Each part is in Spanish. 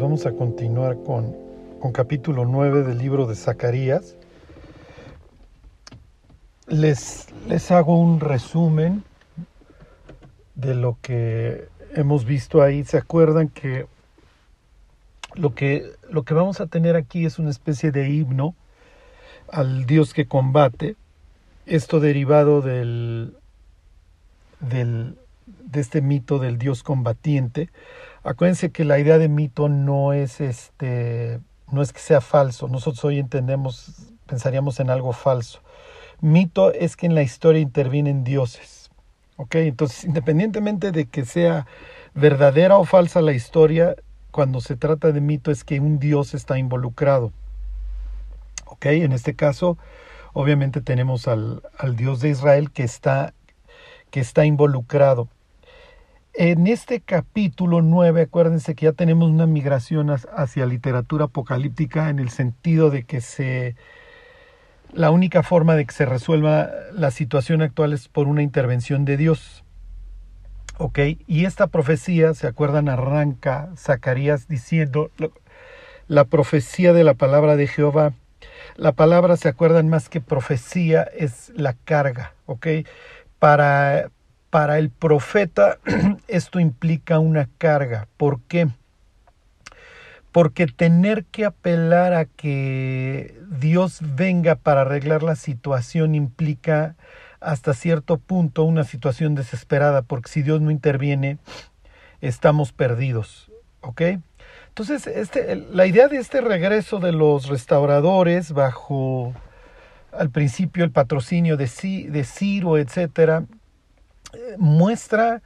vamos a continuar con, con capítulo 9 del libro de Zacarías. Les, les hago un resumen de lo que hemos visto ahí. ¿Se acuerdan que lo que, lo que vamos a tener aquí es una especie de himno al Dios que combate? Esto derivado del, del, de este mito del Dios combatiente. Acuérdense que la idea de mito no es este no es que sea falso. Nosotros hoy entendemos, pensaríamos en algo falso. Mito es que en la historia intervienen dioses. ¿Ok? Entonces, independientemente de que sea verdadera o falsa la historia, cuando se trata de mito es que un dios está involucrado. ¿Ok? En este caso, obviamente tenemos al, al dios de Israel que está, que está involucrado. En este capítulo 9, acuérdense que ya tenemos una migración hacia literatura apocalíptica en el sentido de que se la única forma de que se resuelva la situación actual es por una intervención de Dios. ¿Ok? Y esta profecía, ¿se acuerdan? Arranca Zacarías diciendo la profecía de la palabra de Jehová. La palabra, ¿se acuerdan? Más que profecía es la carga. ¿Ok? Para, para el profeta esto implica una carga. ¿Por qué? Porque tener que apelar a que Dios venga para arreglar la situación implica hasta cierto punto una situación desesperada, porque si Dios no interviene, estamos perdidos. ¿Ok? Entonces, este, la idea de este regreso de los restauradores bajo al principio el patrocinio de, de Ciro, etcétera, muestra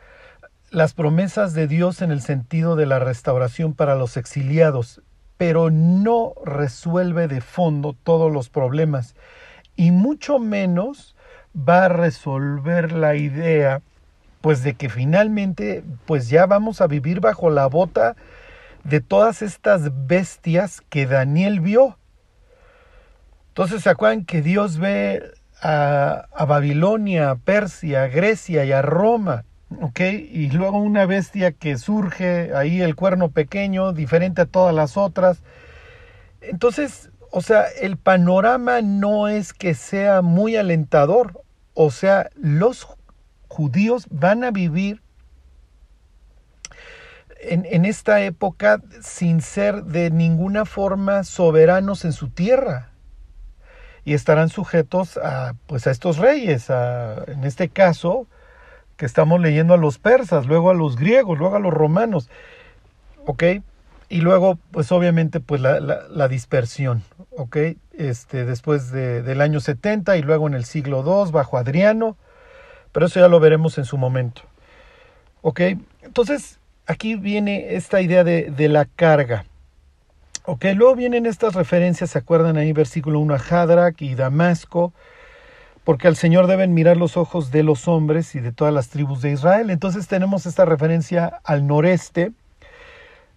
las promesas de Dios en el sentido de la restauración para los exiliados, pero no resuelve de fondo todos los problemas y mucho menos va a resolver la idea pues de que finalmente pues ya vamos a vivir bajo la bota de todas estas bestias que Daniel vio. Entonces se acuerdan que Dios ve a, Babilonia, a Persia, a Grecia y a Roma. ¿ok? Y luego una bestia que surge ahí, el cuerno pequeño, diferente a todas las otras. Entonces, o sea, el panorama no es que sea muy alentador. O sea, los judíos van a vivir en esta época sin ser de ninguna forma soberanos en su tierra y estarán sujetos a, pues, a estos reyes, a, en este caso, que estamos leyendo a los persas, luego a los griegos, luego a los romanos, ¿ok? Y luego, pues obviamente, pues la, dispersión, ¿ok? Este, después de, del año 70 y luego en el siglo II, bajo Adriano, pero eso ya lo veremos en su momento, ¿ok? Entonces, aquí viene esta idea de, de la carga, Ok, luego vienen estas referencias, ¿se acuerdan ahí? Versículo 1 a Hadrak y Damasco, porque al Señor deben mirar los ojos de los hombres y de todas las tribus de Israel. Entonces tenemos esta referencia al noreste.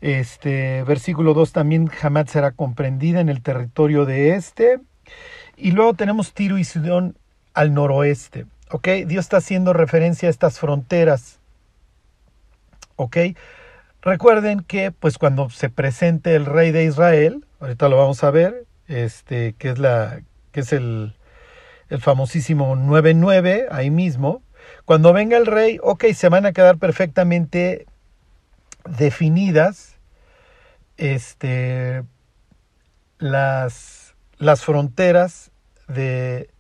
Este versículo 2 también jamás será comprendida en el territorio de este. Y luego tenemos Tiro y Sidón al noroeste. ¿Ok? Dios está haciendo referencia a estas fronteras. ¿Ok? Recuerden que pues cuando se presente el rey de Israel, ahorita lo vamos a ver, este, que es la, es el, el famosísimo 99, ahí mismo, cuando venga el rey, ok, se van a quedar perfectamente definidas este, las, las fronteras de,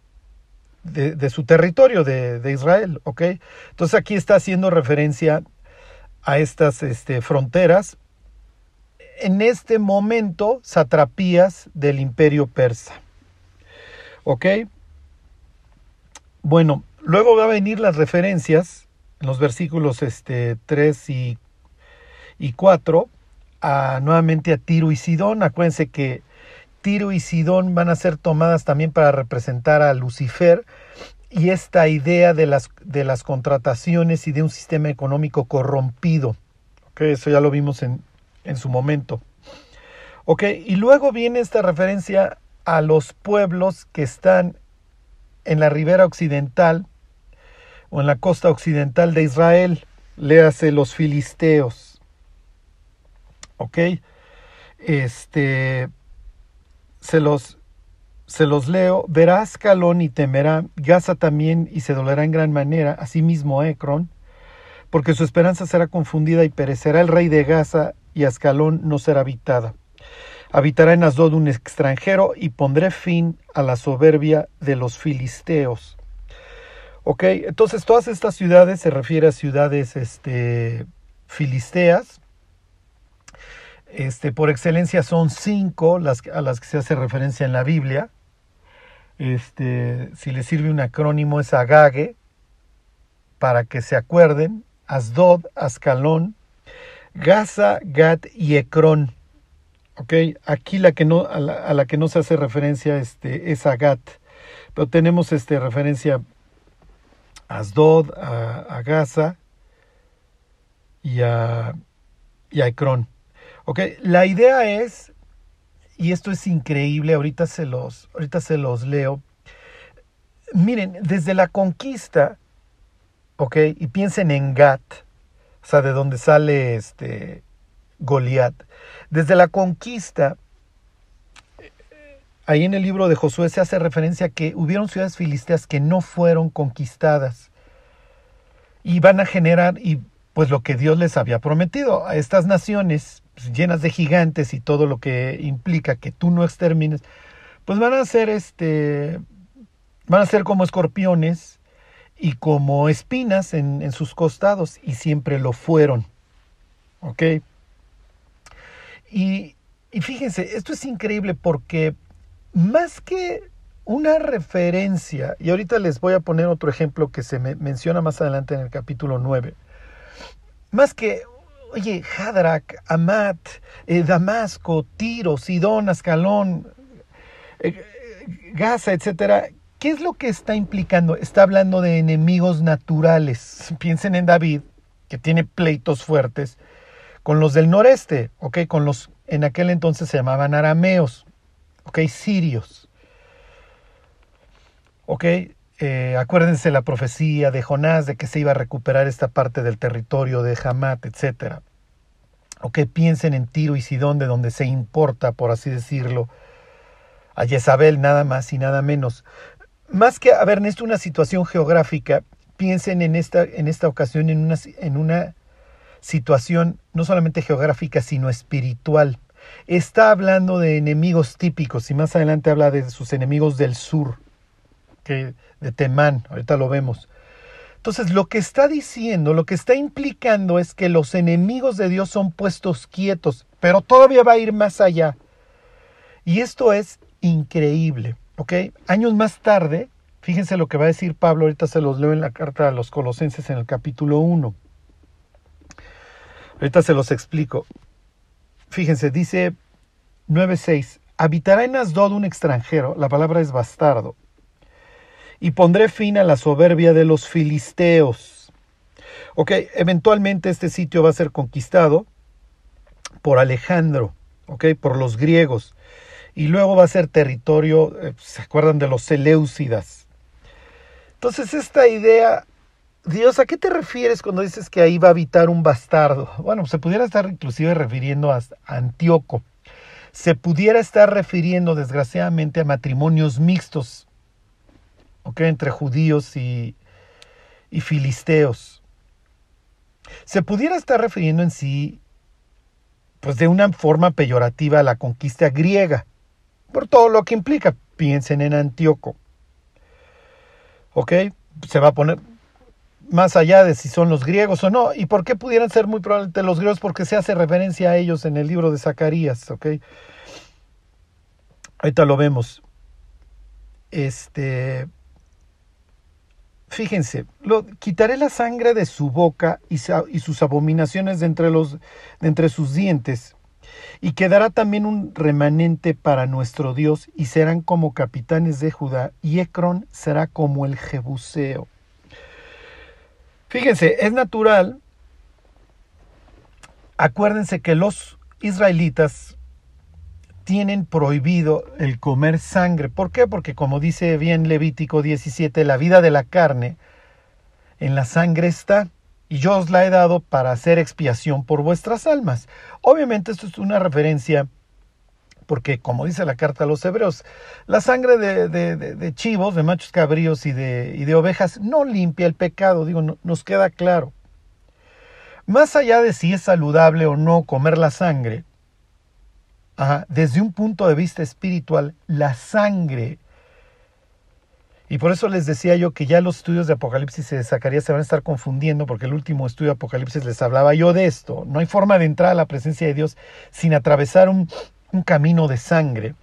de, de, su territorio de, de Israel, ¿ok? Entonces aquí está haciendo referencia a estas este, fronteras, en este momento satrapías del imperio persa. ¿Ok? Bueno, luego va a venir las referencias en los versículos este, 3 y, y 4 a, nuevamente a Tiro y Sidón. Acuérdense que Tiro y Sidón van a ser tomadas también para representar a Lucifer y esta idea de las, de las contrataciones y de un sistema económico corrompido. Okay, eso ya lo vimos en, en su momento. Ok, y luego viene esta referencia a los pueblos que están en la ribera occidental o en la costa occidental de Israel, léase los filisteos. Este, se los, se los leo. Verás Calón y temerá, Gaza también y se dolerá en gran manera, asimismo Ecrón, porque su esperanza será confundida y perecerá el rey de Gaza y Ascalón no será habitada. Habitará en Asdod un extranjero y pondré fin a la soberbia de los filisteos. Ok, entonces todas estas ciudades se refieren a ciudades este, filisteas. Este, por excelencia son cinco las, a las que se hace referencia en la Biblia. Este, si les sirve un acrónimo es Agage, para que se acuerden, Asdod, Ascalón, Gaza, Gat y Ecrón. Ok, aquí la que no, a la, que no se hace referencia este, es a Gat, pero tenemos este, referencia a Asdod, a, Gaza y a, y Ecrón. Ok, la idea es, y esto es increíble, ahorita se los, ahorita se los leo. Miren, desde la conquista, ok, y piensen en Gat, o sea, de donde sale este Goliat. Desde la conquista, ahí en el libro de Josué se hace referencia a que hubieron ciudades filisteas que no fueron conquistadas y van a generar y pues lo que Dios les había prometido a estas naciones llenas de gigantes y todo lo que implica que tú no extermines, pues van a ser este van a ser como escorpiones y como espinas en, sus costados y siempre lo fueron. ¿Ok? Y, fíjense, esto es increíble porque más que una referencia, y ahorita les voy a poner otro ejemplo que se me menciona más adelante en el capítulo 9, más que, oye, Hadrak, Amat, eh, Damasco, Tiro, Sidón, Ascalón, eh, Gaza, etcétera, ¿qué es lo que está implicando? Está hablando de enemigos naturales. Piensen en David, que tiene pleitos fuertes, con los del noreste, ¿ok? Con los, en aquel entonces se llamaban arameos, ¿ok? Sirios. ¿Ok? Eh, acuérdense la profecía de Jonás de que se iba a recuperar esta parte del territorio de Hamat, etc. ¿Ok? Piensen en Tiro y Sidón, de donde se importa, por así decirlo, a Jezabel nada más y nada menos. Más que haber en esto una situación geográfica, piensen en esta, en esta ocasión en una, en una situación no solamente geográfica, sino espiritual. Está hablando de enemigos típicos y más adelante habla de sus enemigos del sur, que, de Temán, ahorita lo vemos. Entonces, lo que está diciendo, lo que está implicando es que los enemigos de Dios son puestos quietos, pero todavía va a ir más allá. Y esto es increíble, ¿ok? Años más tarde, fíjense lo que va a decir Pablo, ahorita se los leo en la carta a los Colosenses en el capítulo 1. Ahorita se los explico. Fíjense, dice 9.6, habitará en Asdod un extranjero, la palabra es bastardo, y pondré fin a la soberbia de los filisteos. Ok, eventualmente este sitio va a ser conquistado por Alejandro, ok, por los griegos, y luego va a ser territorio, eh, ¿se acuerdan de los Seleucidas? Entonces esta idea Dios, ¿a qué te refieres cuando dices que ahí va a habitar un bastardo? Bueno, se pudiera estar inclusive refiriendo a Antíoco. Se pudiera estar refiriendo, desgraciadamente, a matrimonios mixtos, ¿ok? Entre judíos y, y filisteos. Se pudiera estar refiriendo en sí, pues de una forma peyorativa a la conquista griega, por todo lo que implica. Piensen en Antíoco. ¿Ok? Se va a poner, más allá de si son los griegos o no. ¿Y por qué pudieran ser muy probablemente los griegos? Porque se hace referencia a ellos en el libro de Zacarías, ¿ok? Ahorita lo vemos. Este. Fíjense, lo, quitaré la sangre de su boca y, sus abominaciones de entre, entre sus dientes, y quedará también un remanente para nuestro Dios, y serán como capitanes de Judá, y Ecrón será como el Jebuseo. Fíjense, es natural. Acuérdense que los israelitas tienen prohibido el comer sangre. ¿Por qué? Porque como dice bien Levítico 17, la vida de la carne en la sangre está y yo os la he dado para hacer expiación por vuestras almas. Obviamente esto es una referencia porque como dice la carta a los hebreos, la sangre de, chivos, de machos cabríos y de, ovejas no limpia el pecado, digo, nos queda claro. Más allá de si es saludable o no comer la sangre, desde un punto de vista espiritual, la sangre y por eso les decía yo que ya los estudios de Apocalipsis y de Zacarías se van a estar confundiendo, porque el último estudio de Apocalipsis les hablaba yo de esto. No hay forma de entrar a la presencia de Dios sin atravesar un, camino de sangre.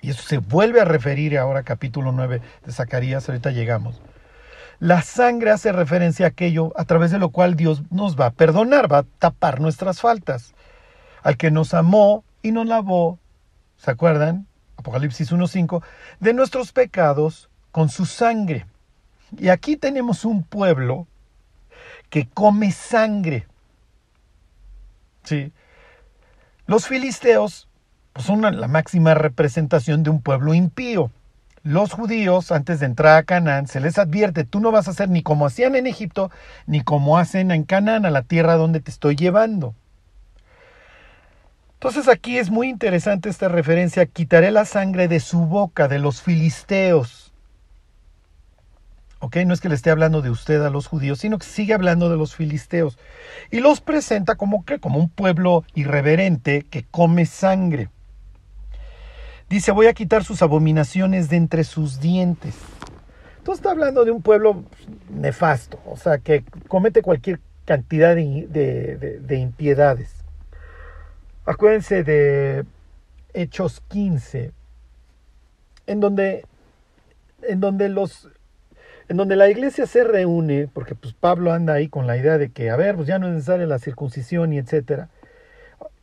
Y eso se vuelve a referir ahora capítulo 9 de Zacarías, ahorita llegamos. La sangre hace referencia a aquello a través de lo cual Dios nos va a perdonar, va a tapar nuestras faltas. Al que nos amó y nos lavó, ¿se acuerdan? Apocalipsis 1.5, de nuestros pecados con su sangre. Y aquí tenemos un pueblo que come sangre. Sí. Los filisteos pues, son la máxima representación de un pueblo impío. Los judíos, antes de entrar a Canaán, se les advierte, tú no vas a hacer ni como hacían en Egipto, ni como hacen en Canaán, a la tierra donde te estoy llevando. Entonces aquí es muy interesante esta referencia, quitaré la sangre de su boca, de los filisteos. ¿Ok? No es que le esté hablando de usted a los judíos, sino que sigue hablando de los filisteos. Y los presenta como que, como un pueblo irreverente que come sangre. Dice, voy a quitar sus abominaciones de entre sus dientes. Entonces está hablando de un pueblo nefasto, o sea, que comete cualquier cantidad de, de impiedades. Acuérdense de Hechos 15, en donde, en donde los en donde la iglesia se reúne, porque pues Pablo anda ahí con la idea de que, a ver, pues ya no es necesaria la circuncisión y etcétera,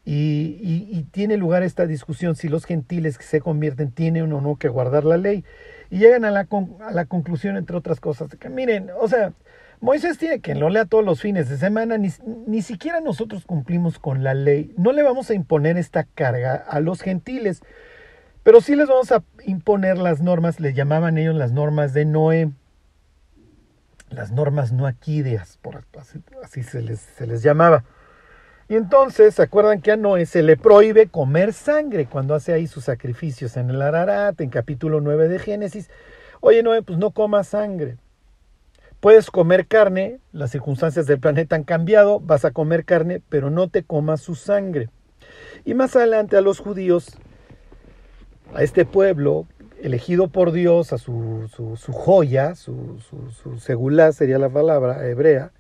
y, y, tiene lugar esta discusión si los gentiles que se convierten tienen o no que guardar la ley, y llegan a la, a la conclusión, entre otras cosas, de que miren, o sea, Moisés tiene que lo lea todos los fines de semana, ni, ni, siquiera nosotros cumplimos con la ley. No le vamos a imponer esta carga a los gentiles, pero sí les vamos a imponer las normas, le llamaban ellos las normas de Noé, las normas noaquideas, por así, así se, les, se les llamaba. Y entonces, ¿se acuerdan que a Noé se le prohíbe comer sangre cuando hace ahí sus sacrificios en el Ararat, en capítulo 9 de Génesis? Oye, Noé, pues no coma sangre. Puedes comer carne, las circunstancias del planeta han cambiado, vas a comer carne, pero no te comas su sangre. Y más adelante a los judíos, a este pueblo elegido por Dios, a su, su, joya, su, su, segulá sería la palabra hebrea,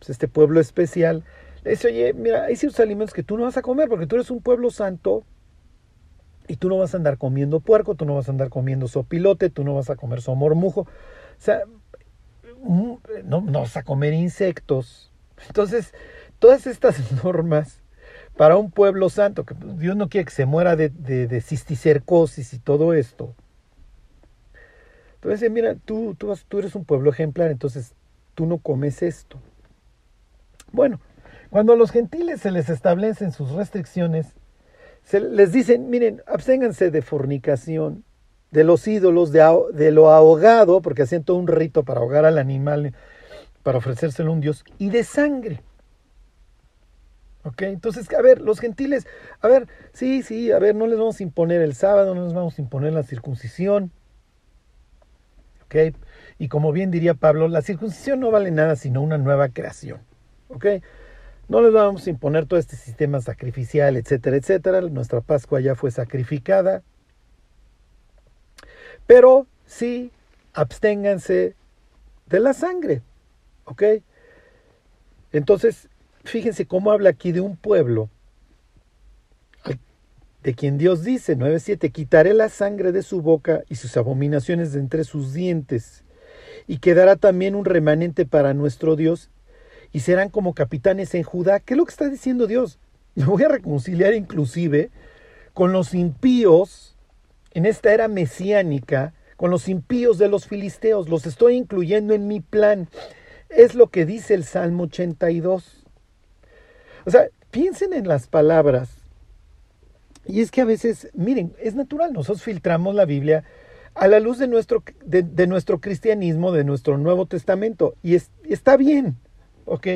pues este pueblo especial, le dice, oye, mira, hay ciertos alimentos que tú no vas a comer porque tú eres un pueblo santo y tú no vas a andar comiendo puerco, tú no vas a andar comiendo sopilote, tú no vas a comer somormujo. O sea, no, no vas a comer insectos. Entonces, todas estas normas para un pueblo santo, que Dios no quiere que se muera de, de, cisticercosis y todo esto. Entonces, mira, tú, tú, tú eres un pueblo ejemplar, entonces tú no comes esto. Bueno, cuando a los gentiles se les establecen sus restricciones, se les dicen, miren, absténganse de fornicación, de los ídolos, de, lo ahogado, porque hacían todo un rito para ahogar al animal, para ofrecérselo a un dios, y de sangre. ¿Ok? Entonces, a ver, los gentiles, a ver, sí, sí, a ver, no les vamos a imponer el sábado, no les vamos a imponer la circuncisión. ¿Ok? Y como bien diría Pablo, la circuncisión no vale nada sino una nueva creación. ¿Ok? No les vamos a imponer todo este sistema sacrificial, etcétera, etcétera. Nuestra Pascua ya fue sacrificada. Pero sí, absténganse de la sangre. ¿Ok? Entonces, fíjense cómo habla aquí de un pueblo de quien Dios dice, 9.7, quitaré la sangre de su boca y sus abominaciones de entre sus dientes, y quedará también un remanente para nuestro Dios, y serán como capitanes en Judá. ¿Qué es lo que está diciendo Dios? Me voy a reconciliar inclusive con los impíos en esta era mesiánica con los impíos de los filisteos. Los estoy incluyendo en mi plan. Es lo que dice el Salmo 82. O sea, piensen en las palabras. Y es que a veces, miren, es natural, nosotros filtramos la Biblia a la luz de nuestro, de, nuestro cristianismo, de nuestro Nuevo Testamento. Y está bien, ¿ok?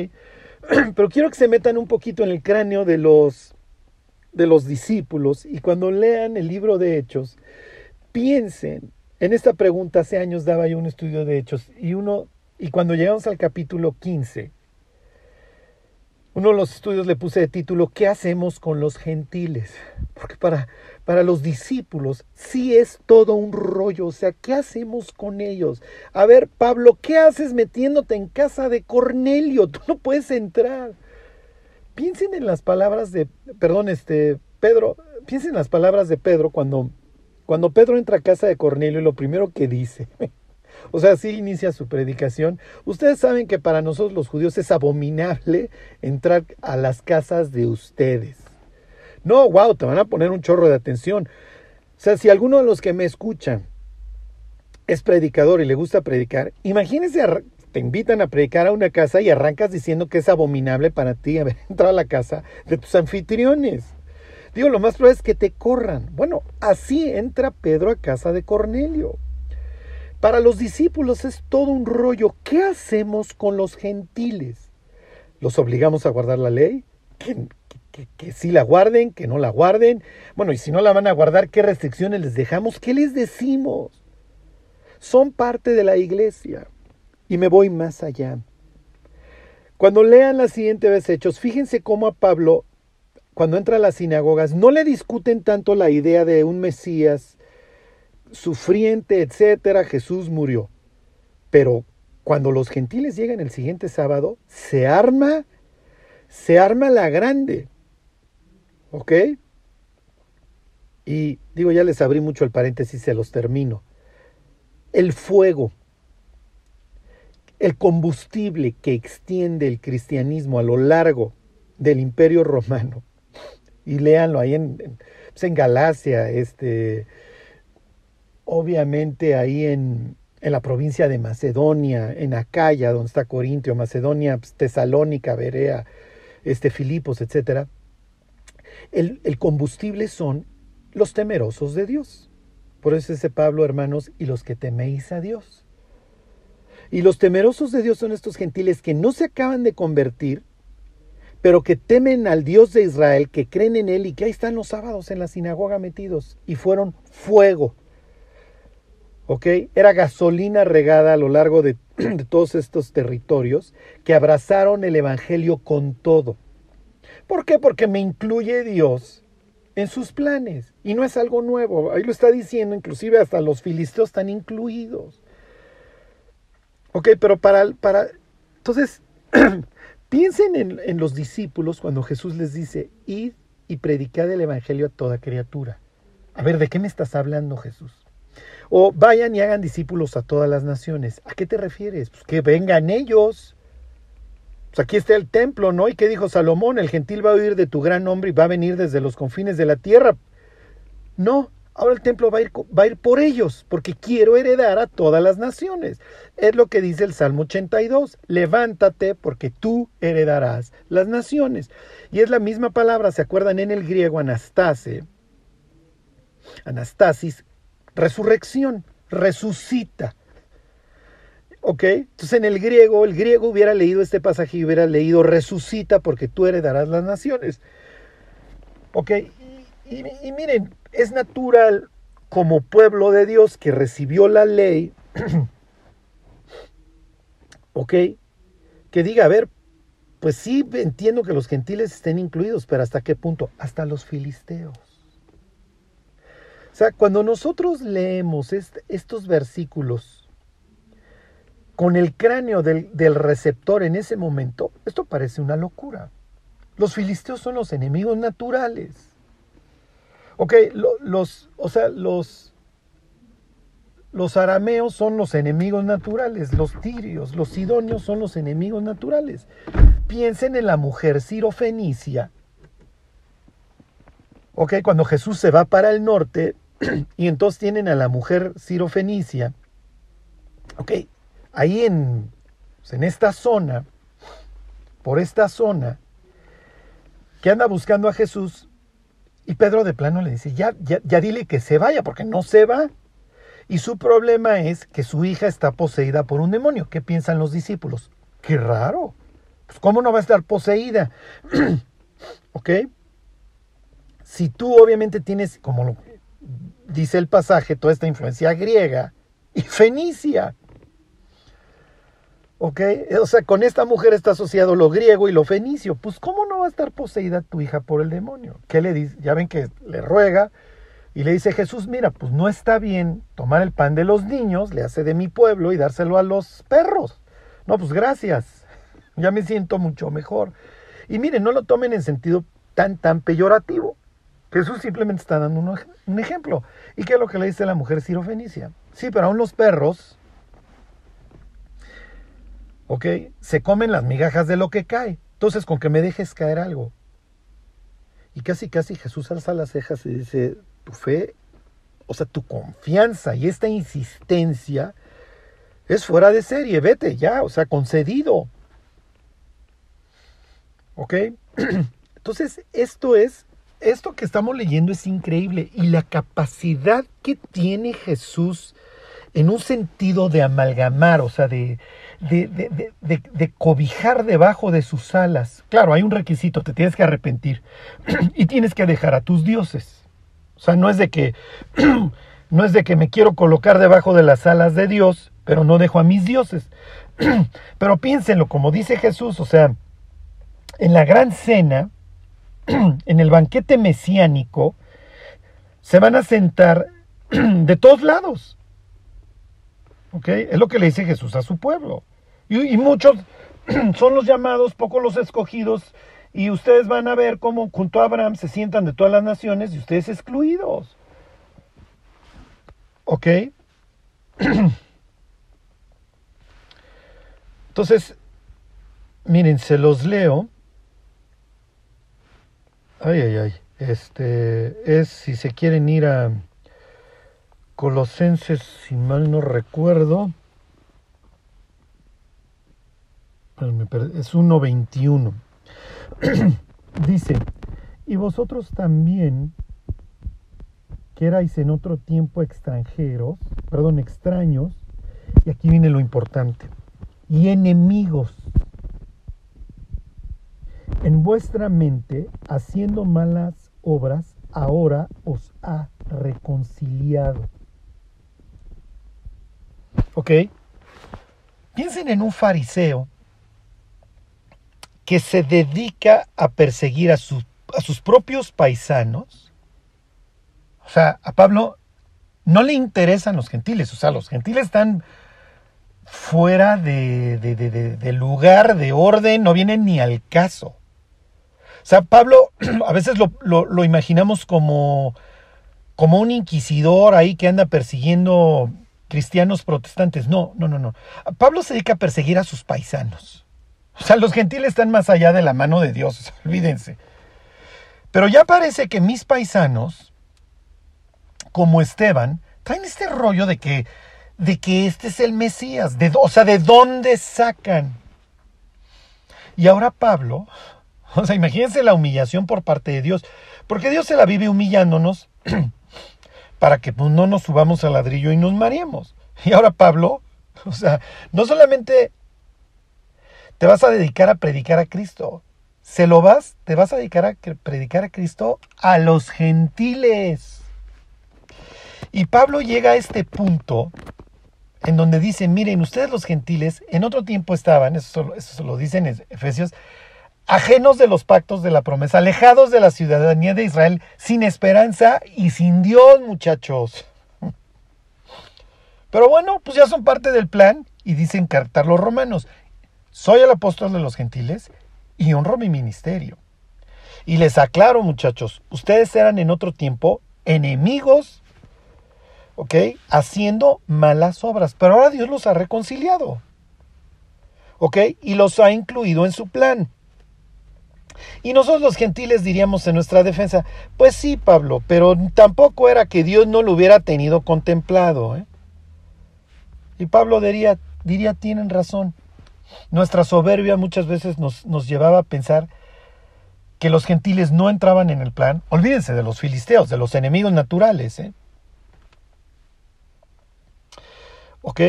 Pero quiero que se metan un poquito en el cráneo de los de los discípulos y cuando lean el libro de Hechos, piensen en esta pregunta. Hace años daba yo un estudio de Hechos y uno y cuando llegamos al capítulo 15, uno de los estudios le puse de título ¿Qué hacemos con los gentiles? Porque para, para los discípulos sí es todo un rollo. O sea, ¿qué hacemos con ellos? A ver, Pablo, ¿qué haces metiéndote en casa de Cornelio? Tú no puedes entrar. Piensen en las palabras de, perdón, este, Pedro, piensen en las palabras de Pedro cuando, cuando Pedro entra a casa de Cornelio y lo primero que dice. O sea, así inicia su predicación. Ustedes saben que para nosotros los judíos es abominable entrar a las casas de ustedes. No, wow, te van a poner un chorro de atención. O sea, si alguno de los que me escuchan es predicador y le gusta predicar, imagínense, te invitan a predicar a una casa y arrancas diciendo que es abominable para ti haber entrado a la casa de tus anfitriones. Digo, lo más probable es que te corran. Bueno, así entra Pedro a casa de Cornelio. Para los discípulos es todo un rollo. ¿Qué hacemos con los gentiles? ¿Los obligamos a guardar la ley? ¿Que, que, sí la guarden? ¿Que no la guarden? Bueno, y si no la van a guardar, ¿qué restricciones les dejamos? ¿Qué les decimos? Son parte de la iglesia. Y me voy más allá. Cuando lean la siguiente vez Hechos, fíjense cómo a Pablo, cuando entra a las sinagogas, no le discuten tanto la idea de un Mesías sufriente, etcétera, Jesús murió. Pero cuando los gentiles llegan el siguiente sábado, se arma, se arma la grande. ¿Ok? Y digo, ya les abrí mucho el paréntesis, se los termino. El fuego, el combustible que extiende el cristianismo a lo largo del imperio romano. Y léanlo ahí pues, en Galacia, este, obviamente ahí en, en la provincia de Macedonia, en Acaya, donde está Corintio, Macedonia, pues, Tesalónica, Berea, este, Filipos, etc. El, el combustible son los temerosos de Dios. Por eso ese Pablo, hermanos, y los que teméis a Dios. Y los temerosos de Dios son estos gentiles que no se acaban de convertir, pero que temen al Dios de Israel, que creen en Él y que ahí están los sábados en la sinagoga metidos y fueron fuego ¿ok? Era gasolina regada a lo largo de, todos estos territorios que abrazaron el Evangelio con todo. ¿Por qué? Porque me incluye Dios en sus planes y no es algo nuevo. Ahí lo está diciendo, inclusive hasta los filisteos están incluidos. Ok, pero para... para entonces, piensen en, en los discípulos cuando Jesús les dice, id y predicad el Evangelio a toda criatura. A ver, ¿de qué me estás hablando Jesús? O vayan y hagan discípulos a todas las naciones. ¿A qué te refieres? Pues que vengan ellos. Pues aquí está el templo, ¿no? ¿Y qué dijo Salomón? El gentil va a oír de tu gran nombre y va a venir desde los confines de la tierra. No, ahora el templo va a ir, va a ir por ellos, porque quiero heredar a todas las naciones. Es lo que dice el Salmo 82. Levántate porque tú heredarás las naciones. Y es la misma palabra, ¿se acuerdan en el griego anastase? Anastasis, resurrección, resucita. ¿Ok? Entonces en el griego, el griego hubiera leído este pasaje y hubiera leído resucita porque tú heredarás las naciones. ¿Ok? Y, miren, es natural como pueblo de Dios que recibió la ley, ¿ok? Que diga, a ver, pues sí entiendo que los gentiles estén incluidos, pero ¿hasta qué punto? Hasta los filisteos. O sea, cuando nosotros leemos estos versículos con el cráneo del, receptor en ese momento, esto parece una locura. Los filisteos son los enemigos naturales. Ok, los, o sea, los, los arameos son los enemigos naturales, los tirios, los sidonios son los enemigos naturales. Piensen en la mujer sirofenicia. Ok, cuando Jesús se va para el norte, y entonces tienen a la mujer Ciro Fenicia. Ok, ahí en, pues, en esta zona, por esta zona, que anda buscando a Jesús, y Pedro de plano le dice, ya, ya, dile que se vaya, porque no se va. Y su problema es que su hija está poseída por un demonio. ¿Qué piensan los discípulos? Qué raro. Pues ¿cómo no va a estar poseída? ¿Ok? si tú obviamente tienes, como lo dice el pasaje, toda esta influencia griega y fenicia. ¿Ok? O sea, con esta mujer está asociado lo griego y lo fenicio. Pues, ¿cómo no va a estar poseída tu hija por el demonio? ¿Qué le dice? Ya ven que le ruega y le dice Jesús, mira, pues no está bien tomar el pan de los niños, le hace de mi pueblo y dárselo a los perros. No, pues gracias. Ya me siento mucho mejor. Y miren, no lo tomen en sentido tan, tan peyorativo. Jesús simplemente está dando un, ejemplo. ¿Y qué es lo que le dice la mujer sirofenicia? Sí, pero aún los perros ¿ok? Se comen las migajas de lo que cae. Entonces, con que me dejes caer algo. Y casi, casi Jesús alza las cejas y dice, tu fe, o sea, tu confianza y esta insistencia es fuera de serie, vete ya, o sea, concedido. ¿Ok? Entonces, esto es, esto que estamos leyendo es increíble y la capacidad que tiene Jesús en un sentido de amalgamar, o sea, de, de, cobijar debajo de sus alas. Claro, hay un requisito, te tienes que arrepentir y tienes que dejar a tus dioses. O sea, no es de que no es de que me quiero colocar debajo de las alas de Dios, pero no dejo a mis dioses. Pero piénsenlo, como dice Jesús, o sea, en la gran cena, en el banquete mesiánico, se van a sentar de todos lados. Es lo que le dice Jesús a su pueblo. Y, muchos son los llamados, pocos los escogidos, y ustedes van a ver cómo junto a Abraham se sientan de todas las naciones y ustedes excluidos. ¿Ok? Entonces, miren, se los leo. Ay, ay, ay. Este es si se quieren ir a Colosenses, si mal no recuerdo, es 1.21. Dice, y vosotros también, que erais en otro tiempo extranjeros, perdón, extraños, y aquí viene lo importante, y enemigos en vuestra mente, haciendo malas obras, ahora os ha reconciliado ¿Ok? Piensen en un fariseo que se dedica a perseguir a, a sus propios paisanos. O sea, a Pablo no le interesan los gentiles. O sea, los gentiles están fuera de, de, lugar, de orden, no vienen ni al caso. O sea, Pablo a veces lo, lo, imaginamos como, como un inquisidor ahí que anda persiguiendo cristianos protestantes. No, no, no, no. Pablo se dedica a perseguir a sus paisanos. O sea, los gentiles están más allá de la mano de Dios, olvídense. Pero ya parece que mis paisanos, como Esteban, traen este rollo de que, de que este es el Mesías. De, o sea, ¿de dónde sacan? Y ahora Pablo, o sea, imagínense la humillación por parte de Dios, porque Dios se la vive humillándonos para que pues, no nos subamos al ladrillo y nos mareemos. Y ahora Pablo, o sea, no solamente te vas a dedicar a predicar a Cristo, se lo vas, te vas a dedicar a predicar a Cristo a los gentiles. Y Pablo llega a este punto en donde dice, miren, ustedes los gentiles en otro tiempo estaban, eso, eso lo dicen en Efesios, ajenos de los pactos de la promesa, alejados de la ciudadanía de Israel, sin esperanza y sin Dios, muchachos. Pero bueno, pues ya son parte del plan y dicen cartar los romanos. Soy el apóstol de los gentiles y honro mi ministerio. Y les aclaro, muchachos, ustedes eran en otro tiempo enemigos, ¿ok? Haciendo malas obras, pero ahora Dios los ha reconciliado, ¿ok? Y los ha incluido en su plan. Y nosotros los gentiles diríamos en nuestra defensa, pues sí, Pablo, pero tampoco era que Dios no lo hubiera tenido contemplado. ¿eh? Y Pablo diría, diría, tienen razón. Nuestra soberbia muchas veces nos, nos llevaba a pensar que los gentiles no entraban en el plan. Olvídense de los filisteos, de los enemigos naturales. ¿eh? ¿Ok?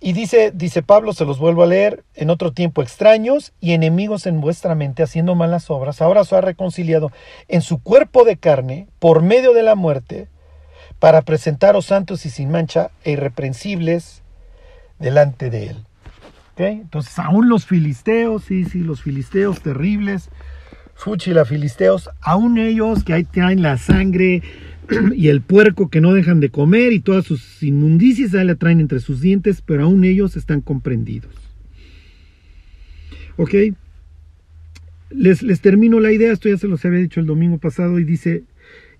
Y dice, dice Pablo, se los vuelvo a leer, en otro tiempo extraños y enemigos en vuestra mente, haciendo malas obras, ahora os ha reconciliado en su cuerpo de carne por medio de la muerte, para presentaros santos y sin mancha e irreprensibles delante de él. Entonces, aún los filisteos, sí, sí, los filisteos terribles, la filisteos, aún ellos que ahí traen la sangre y el puerco que no dejan de comer y todas sus inmundicias ahí la traen entre sus dientes, pero aún ellos están comprendidos. ¿Ok? Les, les termino la idea, esto ya se los había dicho el domingo pasado y dice,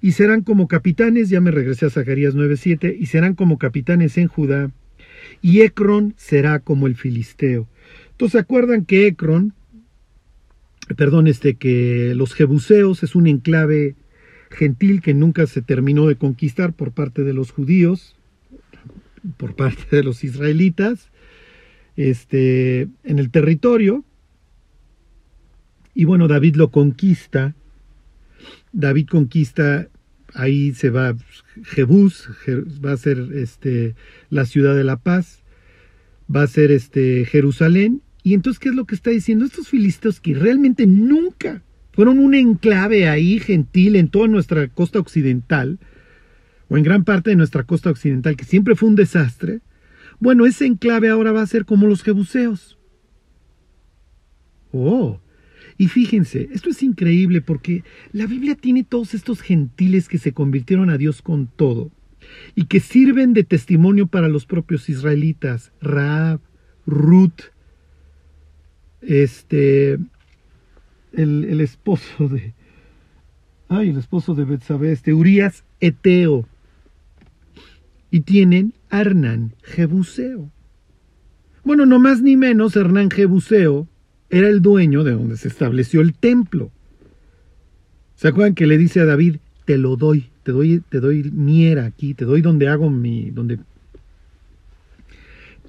y serán como capitanes, ya me regresé a Zacarías 9.7, y serán como capitanes en Judá, y Ecrón será como el filisteo. Entonces, ¿se acuerdan que Ecrón, perdón, este, que los jebuseos es un enclave gentil que nunca se terminó de conquistar por parte de los judíos, por parte de los israelitas, este, en el territorio. Y bueno, David lo conquista. David conquista, ahí se va Jebús, va a ser este, la ciudad de la paz, va a ser este, Jerusalén. Y entonces, ¿qué es lo que está diciendo? Estos filisteos que realmente nunca fueron un enclave ahí gentil en toda nuestra costa occidental, o en gran parte de nuestra costa occidental, que siempre fue un desastre, bueno, ese enclave ahora va a ser como los jebuseos. Oh, y fíjense, esto es increíble porque la Biblia tiene todos estos gentiles que se convirtieron a Dios con todo y que sirven de testimonio para los propios israelitas. Raab, Ruth, este, el, esposo de, ay, el esposo de Betsabé, este Urias Eteo, y tienen Hernán Jebuseo. Bueno, no más ni menos, Hernán Jebuseo era el dueño de donde se estableció el templo. ¿Se acuerdan que le dice a David, te lo doy, te doy, te doy miera aquí, te doy donde hago mi, donde,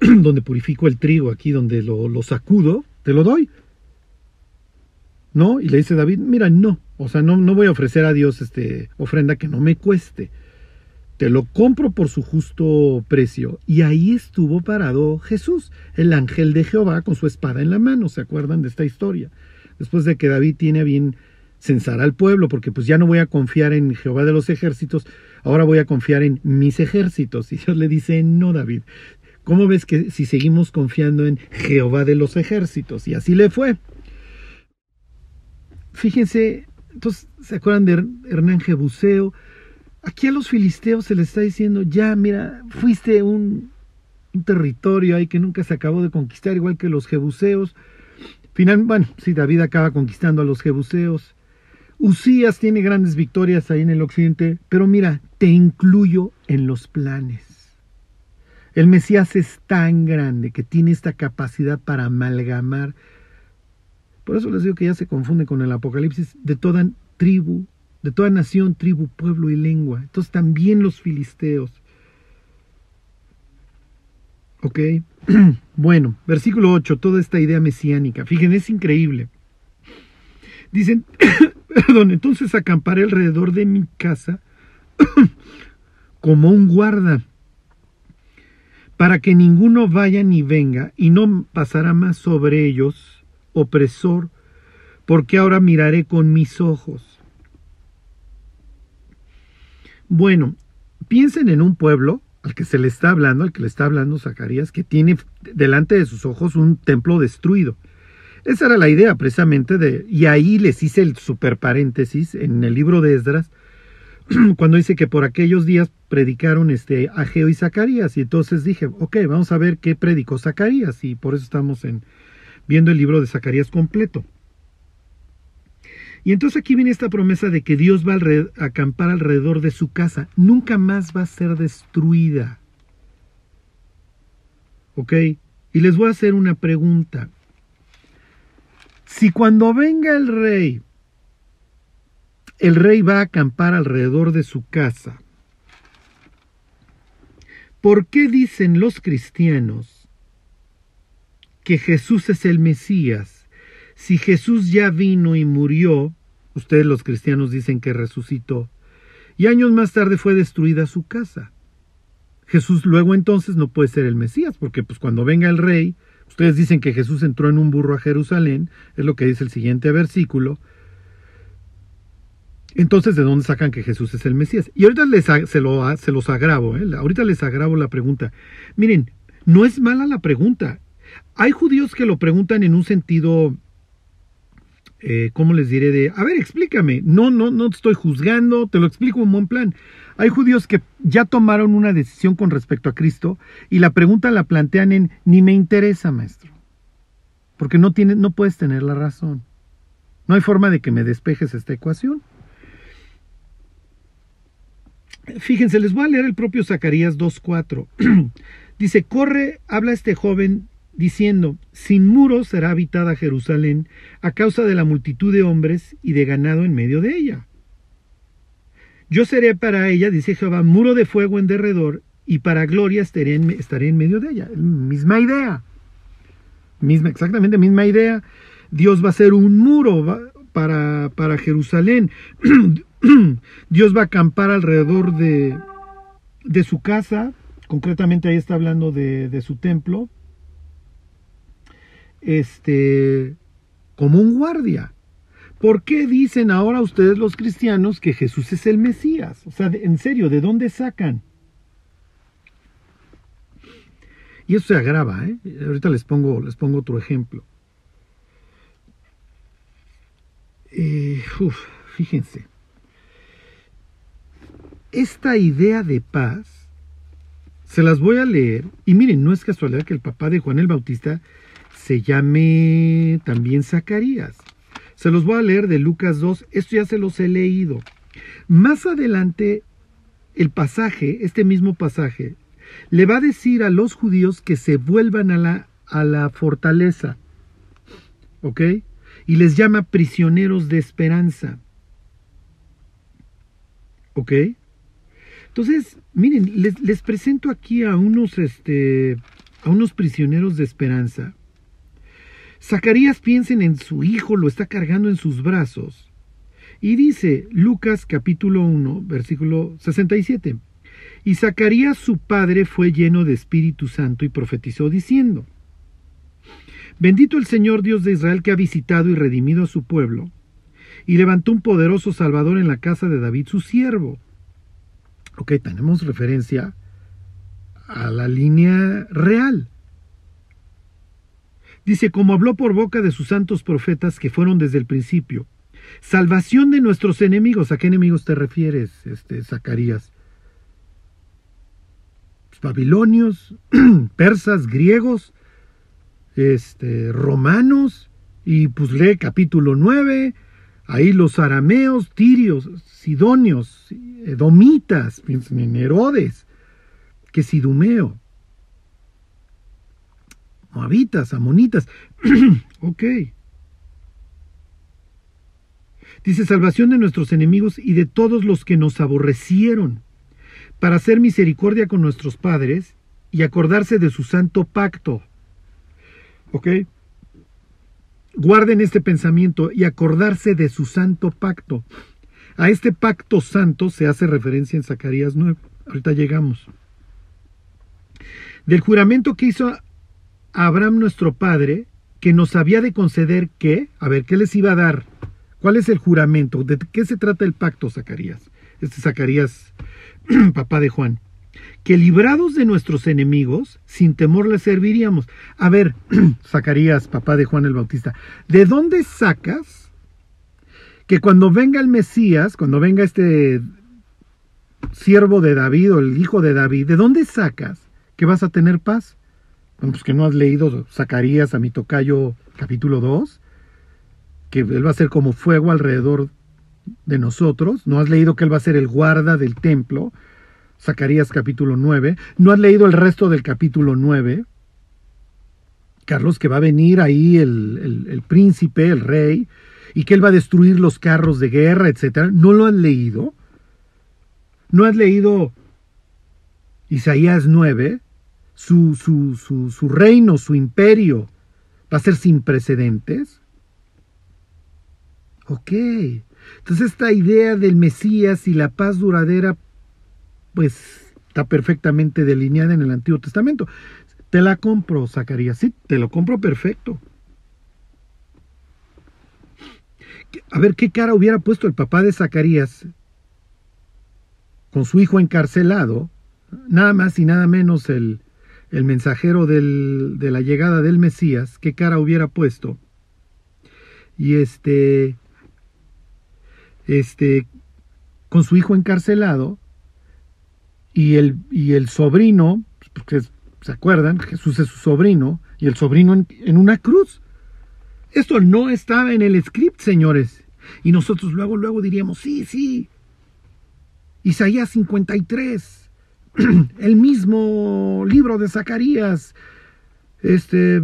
donde purifico el trigo aquí, donde lo sacudo, te lo doy. ¿No? Y le dice David, mira, no, o sea, no, no voy a ofrecer a Dios este ofrenda que no me cueste. Te lo compro por su justo precio. Y ahí estuvo parado Jesús, el ángel de Jehová, con su espada en la mano. ¿Se acuerdan de esta historia? Después de que David tiene a bien censar al pueblo, porque pues ya no voy a confiar en Jehová de los ejércitos, ahora voy a confiar en mis ejércitos. Y Dios le dice, no, David, ¿cómo ves que si seguimos confiando en Jehová de los ejércitos? Y así le fue. Fíjense, entonces, ¿se acuerdan de Hernán Jebuseo? Aquí a los filisteos se les está diciendo, ya, mira, fuiste un, territorio ahí que nunca se acabó de conquistar, igual que los jebuseos. Final, bueno, sí, David acaba conquistando a los jebuseos. Usías tiene grandes victorias ahí en el occidente, pero mira, te incluyo en los planes. El Mesías es tan grande que tiene esta capacidad para amalgamar por eso les digo que ya se confunde con el Apocalipsis de toda tribu, de toda nación, tribu, pueblo y lengua. Entonces también los filisteos. Ok. bueno, versículo 8, toda esta idea mesiánica. Fíjense, es increíble. Dicen, perdón, entonces acamparé alrededor de mi casa como un guarda, para que ninguno vaya ni venga, y no pasará más sobre ellos opresor, porque ahora miraré con mis ojos. Bueno, piensen en un pueblo al que se le está hablando, al que le está hablando Zacarías, que tiene delante de sus ojos un templo destruido. Esa era la idea precisamente de, y ahí les hice el super paréntesis en el libro de Esdras, cuando dice que por aquellos días predicaron este Ageo y Zacarías, y entonces dije, ok, vamos a ver qué predicó Zacarías, y por eso estamos en, viendo el libro de Zacarías completo. Y entonces aquí viene esta promesa de que Dios va a acampar alrededor de su casa. Nunca más va a ser destruida. ¿Ok? Y les voy a hacer una pregunta. Si cuando venga el rey, el rey va a acampar alrededor de su casa, ¿por qué dicen los cristianos que Jesús es el Mesías. Si Jesús ya vino y murió, ustedes los cristianos dicen que resucitó, y años más tarde fue destruida su casa. Jesús luego entonces no puede ser el Mesías, porque pues cuando venga el rey, ustedes dicen que Jesús entró en un burro a Jerusalén, es lo que dice el siguiente versículo. Entonces, ¿de dónde sacan que Jesús es el Mesías? Y ahorita les, se, lo, se los agravo, ¿eh? ahorita les agravo la pregunta. Miren, no es mala la pregunta. Hay judíos que lo preguntan en un sentido eh, ¿cómo les diré? De, a ver, explícame. No, no, no te estoy juzgando, te lo explico en buen plan. Hay judíos que ya tomaron una decisión con respecto a Cristo y la pregunta la plantean en, ni me interesa, maestro. Porque no, tiene, no puedes tener la razón. No hay forma de que me despejes esta ecuación. Fíjense, les voy a leer el propio Zacarías 2.4. Dice, corre, habla este joven diciendo, sin muros será habitada Jerusalén a causa de la multitud de hombres y de ganado en medio de ella. Yo seré para ella, dice Jehová, muro de fuego en derredor, y para gloria estaré en, estaré en medio de ella. Misma idea. Misma, exactamente misma idea. Dios va a ser un muro para, para Jerusalén. Dios va a acampar alrededor de, de su casa. Concretamente ahí está hablando de, de su templo este, como un guardia. ¿Por qué dicen ahora ustedes los cristianos que Jesús es el Mesías? O sea, en serio, ¿de dónde sacan? Y eso se agrava, ¿eh? Ahorita les pongo, les pongo otro ejemplo. Eh, fíjense. Esta idea de paz, se las voy a leer, y miren, no es casualidad que el papá de Juan el Bautista se llame también Zacarías. Se los voy a leer de Lucas 2, esto ya se los he leído. Más adelante, el pasaje, este mismo pasaje, le va a decir a los judíos que se vuelvan a la, a la fortaleza. ¿Ok? Y les llama prisioneros de esperanza. ¿Ok? Entonces, miren, les, les presento aquí a unos, este, a unos prisioneros de esperanza Zacarías piensen en su hijo, lo está cargando en sus brazos. Y dice Lucas capítulo 1, versículo 67. Y Zacarías su padre fue lleno de Espíritu Santo y profetizó diciendo, Bendito el Señor Dios de Israel que ha visitado y redimido a su pueblo, y levantó un poderoso Salvador en la casa de David su siervo. Ok, tenemos referencia a la línea real. Dice, como habló por boca de sus santos profetas que fueron desde el principio. Salvación de nuestros enemigos. ¿A qué enemigos te refieres, este, Zacarías? Pues, babilonios, persas, griegos, este, romanos, y pues lee capítulo 9, ahí los arameos, tirios, sidonios, edomitas, en Herodes, que sidumeo moabitas, amonitas. ok. Dice, salvación de nuestros enemigos y de todos los que nos aborrecieron, para hacer misericordia con nuestros padres y acordarse de su santo pacto. ¿Ok? Guarden este pensamiento y acordarse de su santo pacto. A este pacto santo se hace referencia en Zacarías 9. Ahorita llegamos. Del juramento que hizo Abraham nuestro padre, que nos había de conceder qué, a ver, ¿qué les iba a dar? ¿Cuál es el juramento? ¿De qué se trata el pacto, Zacarías? Este Zacarías, papá de Juan. Que librados de nuestros enemigos, sin temor les serviríamos. A ver, Zacarías, papá de Juan el Bautista, ¿de dónde sacas que cuando venga el Mesías, cuando venga este siervo de David o el hijo de David, ¿de dónde sacas que vas a tener paz? Pues que no has leído Zacarías a mi tocayo capítulo 2, que él va a ser como fuego alrededor de nosotros, no has leído que él va a ser el guarda del templo, Zacarías capítulo 9, no has leído el resto del capítulo 9, Carlos, que va a venir ahí el, el, príncipe, el rey, y que él va a destruir los carros de guerra, etcétera, ¿no lo has leído? ¿No has leído Isaías 9? Su, su, su, su reino, su imperio, va a ser sin precedentes. Ok. Entonces esta idea del Mesías y la paz duradera, pues está perfectamente delineada en el Antiguo Testamento. Te la compro, Zacarías, sí, te lo compro perfecto. A ver qué cara hubiera puesto el papá de Zacarías con su hijo encarcelado, nada más y nada menos el, el mensajero de la llegada del Mesías, qué cara hubiera puesto. Y este, este, con su hijo encarcelado y el, y el sobrino, porque se acuerdan, Jesús es su sobrino, y el sobrino en, en una cruz. Esto no estaba en el script, señores. Y nosotros luego, luego diríamos, sí, sí. Isaías 53, el mismo libro de Zacarías. Este,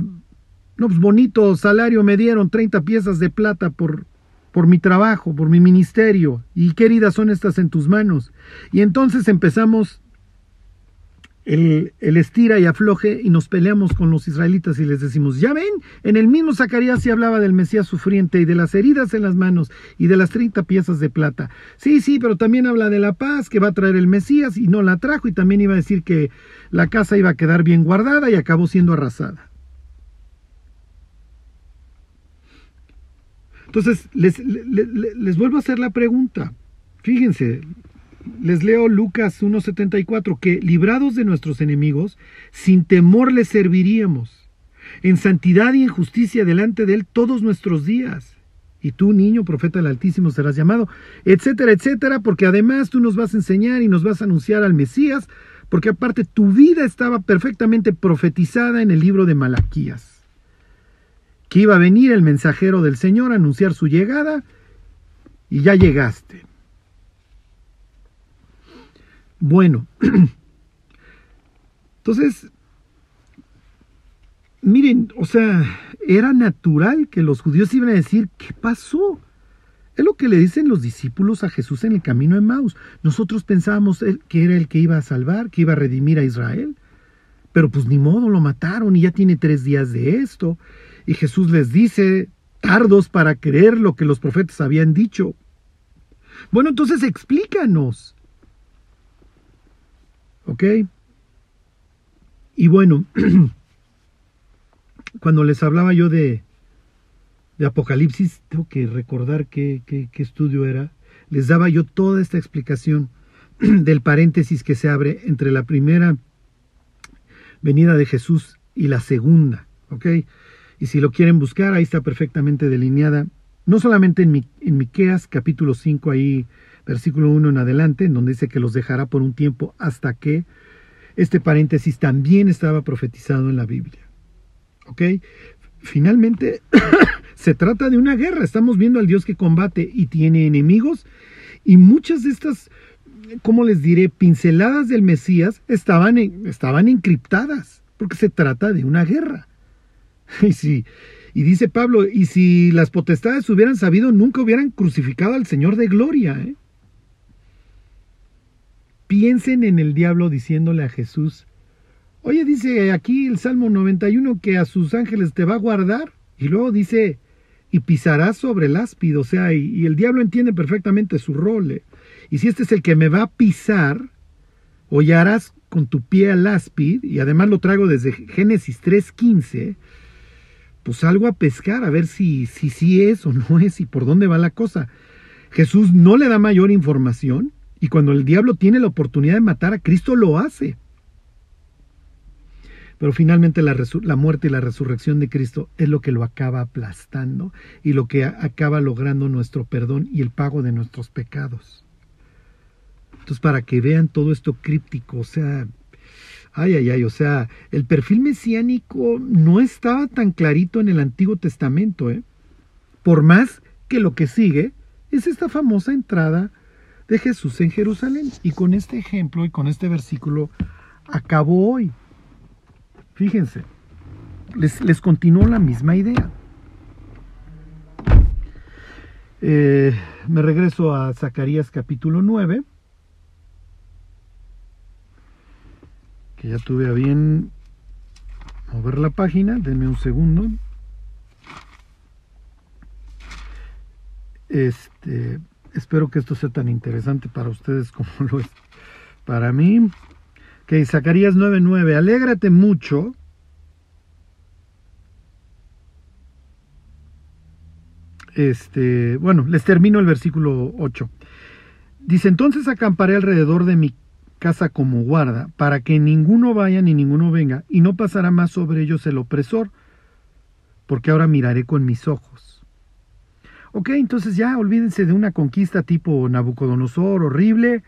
no, pues bonito salario me dieron, 30 piezas de plata por, por mi trabajo, por mi ministerio, y queridas son estas en tus manos. Y entonces empezamos el, estira y afloje y nos peleamos con los israelitas y les decimos, ya ven, en el mismo Zacarías se hablaba del Mesías sufriente y de las heridas en las manos y de las 30 piezas de plata. Sí, sí, pero también habla de la paz que va a traer el Mesías y no la trajo y también iba a decir que la casa iba a quedar bien guardada y acabó siendo arrasada. Entonces, les, les vuelvo a hacer la pregunta. Fíjense, les leo Lucas 1.74, que librados de nuestros enemigos, sin temor les serviríamos, en santidad y en justicia delante de Él todos nuestros días. Y tú, niño, profeta del Altísimo, serás llamado, etcétera, etcétera, porque además tú nos vas a enseñar y nos vas a anunciar al Mesías, porque aparte tu vida estaba perfectamente profetizada en el libro de Malaquías, que iba a venir el mensajero del Señor a anunciar su llegada, y ya llegaste. Bueno, entonces, miren, o sea, era natural que los judíos iban a decir, ¿qué pasó? Es lo que le dicen los discípulos a Jesús en el camino de Maus. Nosotros pensábamos que era el que iba a salvar, que iba a redimir a Israel. Pero pues ni modo, lo mataron y ya tiene tres días de esto. Y Jesús les dice, tardos para creer lo que los profetas habían dicho. Bueno, entonces explícanos. ¿Ok? Y bueno, cuando les hablaba yo de, de Apocalipsis, tengo que recordar qué, estudio era, les daba yo toda esta explicación del paréntesis que se abre entre la primera venida de Jesús y la segunda, ¿ok? Y si lo quieren buscar, ahí está perfectamente delineada, no solamente en, en Miqueas capítulo 5, ahí versículo 1 en adelante, en donde dice que los dejará por un tiempo hasta que este paréntesis también estaba profetizado en la Biblia. ¿Ok? Finalmente, se trata de una guerra. Estamos viendo al Dios que combate y tiene enemigos. Y muchas de estas, ¿cómo les diré? Pinceladas del Mesías estaban, estaban encriptadas, porque se trata de una guerra. Y, si, y dice Pablo, y si las potestades hubieran sabido, nunca hubieran crucificado al Señor de gloria. ¿eh? Piensen en el diablo diciéndole a Jesús, oye, dice aquí el Salmo 91 que a sus ángeles te va a guardar, y luego dice, y pisarás sobre el áspid, o sea, y, el diablo entiende perfectamente su rol, ¿eh? y si este es el que me va a pisar, hollarás con tu pie al áspid, y además lo traigo desde Génesis 3.15, pues salgo a pescar a ver si sí si, es o no es y por dónde va la cosa. Jesús no le da mayor información, y cuando el diablo tiene la oportunidad de matar a Cristo, lo hace. Pero finalmente la, muerte y la resurrección de Cristo es lo que lo acaba aplastando y lo que acaba logrando nuestro perdón y el pago de nuestros pecados. Entonces, para que vean todo esto críptico, o sea, ay, ay, ay, o sea, el perfil mesiánico no estaba tan clarito en el Antiguo Testamento, ¿eh? Por más que lo que sigue es esta famosa entrada de Jesús en Jerusalén. Y con este ejemplo y con este versículo acabo hoy. Fíjense, les, les continuó la misma idea. Eh, me regreso a Zacarías capítulo 9, que ya tuve a bien mover la página, denme un segundo. Este, Espero que esto sea tan interesante para ustedes como lo es para mí. Que Zacarías 9:9, alégrate mucho. Este, bueno, les termino el versículo 8. Dice, entonces acamparé alrededor de mi casa como guarda, para que ninguno vaya ni ninguno venga, y no pasará más sobre ellos el opresor, porque ahora miraré con mis ojos. Ok, entonces ya olvídense de una conquista tipo Nabucodonosor horrible,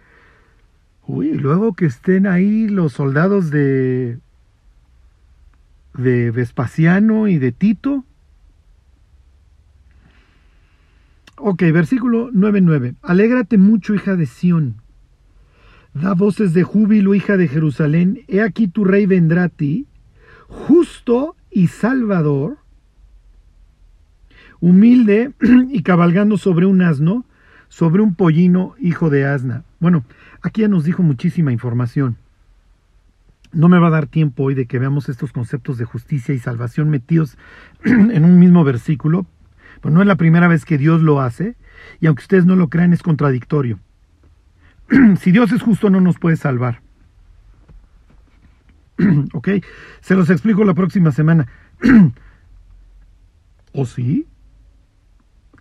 Uy, luego que estén ahí los soldados de de Vespasiano y de Tito. Ok, versículo 9.9. Alégrate mucho, hija de Sión. Da voces de júbilo, hija de Jerusalén. He aquí tu rey vendrá a ti, justo y salvador, humilde y cabalgando sobre un asno, sobre un pollino, hijo de asna. Bueno, Aquí ya nos dijo muchísima información. No me va a dar tiempo hoy de que veamos estos conceptos de justicia y salvación metidos en un mismo versículo, pero no es la primera vez que Dios lo hace, y aunque ustedes no lo crean, es contradictorio. si Dios es justo, no nos puede salvar. ¿Ok? Se los explico la próxima semana. ¿O sí?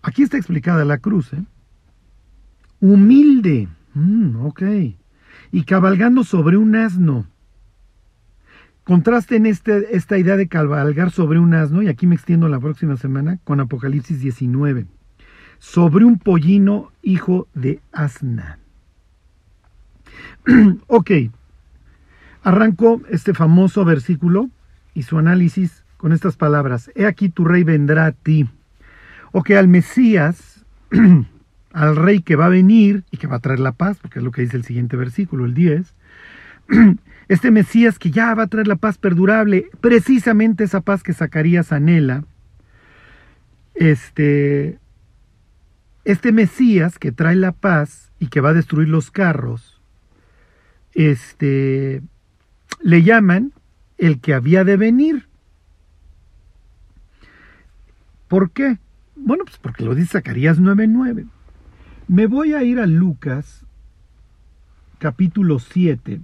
Aquí está explicada la cruz. ¿eh? Humilde. Mm, ok. Y cabalgando sobre un asno. Contrasten este, esta idea de cabalgar sobre un asno, y aquí me extiendo la próxima semana, con Apocalipsis 19. Sobre un pollino hijo de asna. ok. Arranco este famoso versículo y su análisis con estas palabras. He aquí tu rey vendrá a ti. O que al Mesías al rey que va a venir y que va a traer la paz, porque es lo que dice el siguiente versículo, el 10. Este Mesías que ya va a traer la paz perdurable, precisamente esa paz que Zacarías anhela, este, este Mesías que trae la paz y que va a destruir los carros, este, le llaman el que había de venir. ¿Por qué? Bueno, pues porque lo dice Zacarías 9:9. Me voy a ir a Lucas capítulo 7.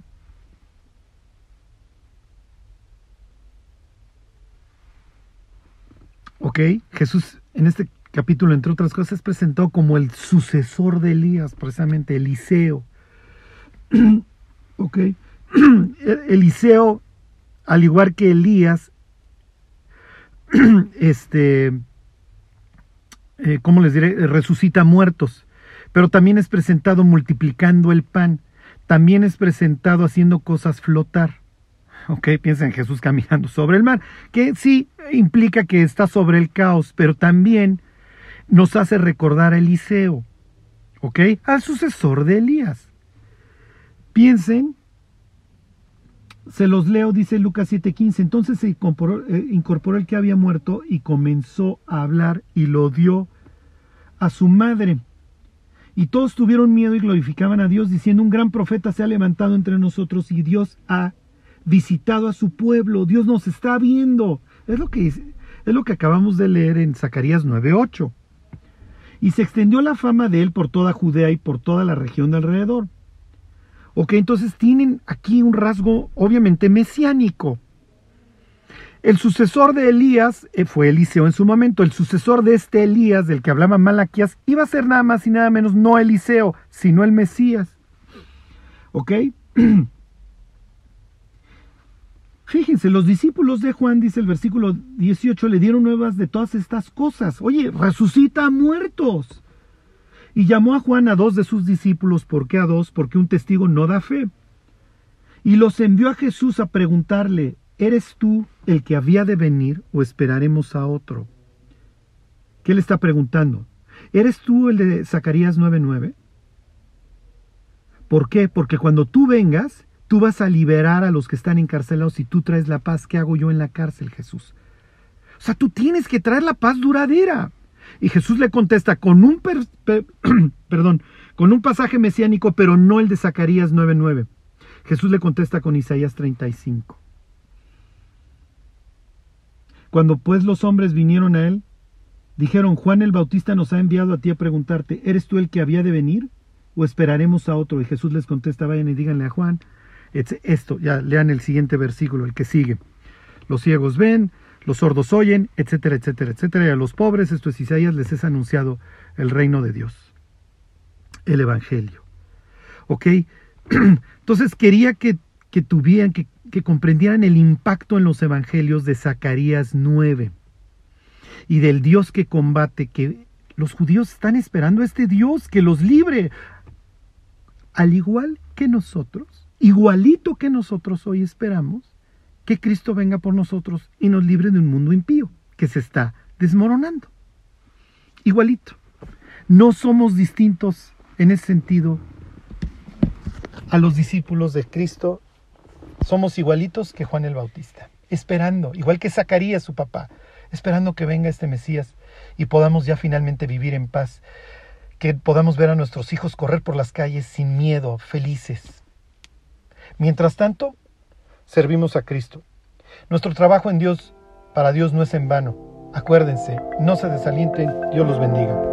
Ok, Jesús en este capítulo, entre otras cosas, es presentado como el sucesor de Elías, precisamente Eliseo. ok, Eliseo, al igual que Elías, este, eh, ¿cómo les diré? Resucita muertos pero también es presentado multiplicando el pan, también es presentado haciendo cosas flotar. Ok, piensa en Jesús caminando sobre el mar, que sí implica que está sobre el caos, pero también nos hace recordar a Eliseo, ok, al sucesor de Elías. Piensen, se los leo, dice Lucas 7:15, entonces se incorporó, eh, incorporó el que había muerto y comenzó a hablar y lo dio a su madre. Y todos tuvieron miedo y glorificaban a Dios, diciendo, un gran profeta se ha levantado entre nosotros y Dios ha visitado a su pueblo, Dios nos está viendo. Es lo que, es lo que acabamos de leer en Zacarías 9.8. Y se extendió la fama de él por toda Judea y por toda la región de alrededor. Ok, entonces tienen aquí un rasgo obviamente mesiánico. El sucesor de Elías eh, fue Eliseo en su momento. El sucesor de este Elías, del que hablaba Malaquías, iba a ser nada más y nada menos no Eliseo, sino el Mesías. ¿Ok? Fíjense, los discípulos de Juan, dice el versículo 18, le dieron nuevas de todas estas cosas. Oye, resucita a muertos. Y llamó a Juan a dos de sus discípulos. ¿Por qué a dos? Porque un testigo no da fe. Y los envió a Jesús a preguntarle, ¿Eres tú el que había de venir o esperaremos a otro? ¿Qué le está preguntando? ¿Eres tú el de Zacarías 9:9? ¿Por qué? Porque cuando tú vengas, tú vas a liberar a los que están encarcelados y tú traes la paz. ¿Qué hago yo en la cárcel, Jesús? O sea, tú tienes que traer la paz duradera. Y Jesús le contesta con un, perdón, con un pasaje mesiánico, pero no el de Zacarías 9:9. Jesús le contesta con Isaías 35. Cuando pues los hombres vinieron a él, dijeron, Juan el Bautista nos ha enviado a ti a preguntarte, ¿eres tú el que había de venir? ¿O esperaremos a otro? Y Jesús les contesta, vayan y díganle a Juan, esto, ya lean el siguiente versículo, el que sigue. Los ciegos ven, los sordos oyen, etcétera, etcétera, etcétera. Y a los pobres, esto es Isaías, les es anunciado el reino de Dios, el Evangelio. ¿Ok? Entonces quería que, que tuvieran, que, que comprendieran el impacto en los Evangelios de Zacarías 9 y del Dios que combate, que los judíos están esperando a este Dios que los libre, al igual que nosotros, igualito que nosotros hoy esperamos, que Cristo venga por nosotros y nos libre de un mundo impío que se está desmoronando. Igualito. No somos distintos en ese sentido a los discípulos de Cristo. Somos igualitos que Juan el Bautista, esperando, igual que Zacarías su papá, esperando que venga este Mesías y podamos ya finalmente vivir en paz, que podamos ver a nuestros hijos correr por las calles sin miedo, felices. Mientras tanto, servimos a Cristo. Nuestro trabajo en Dios, para Dios no es en vano. Acuérdense, no se desalienten, Dios los bendiga.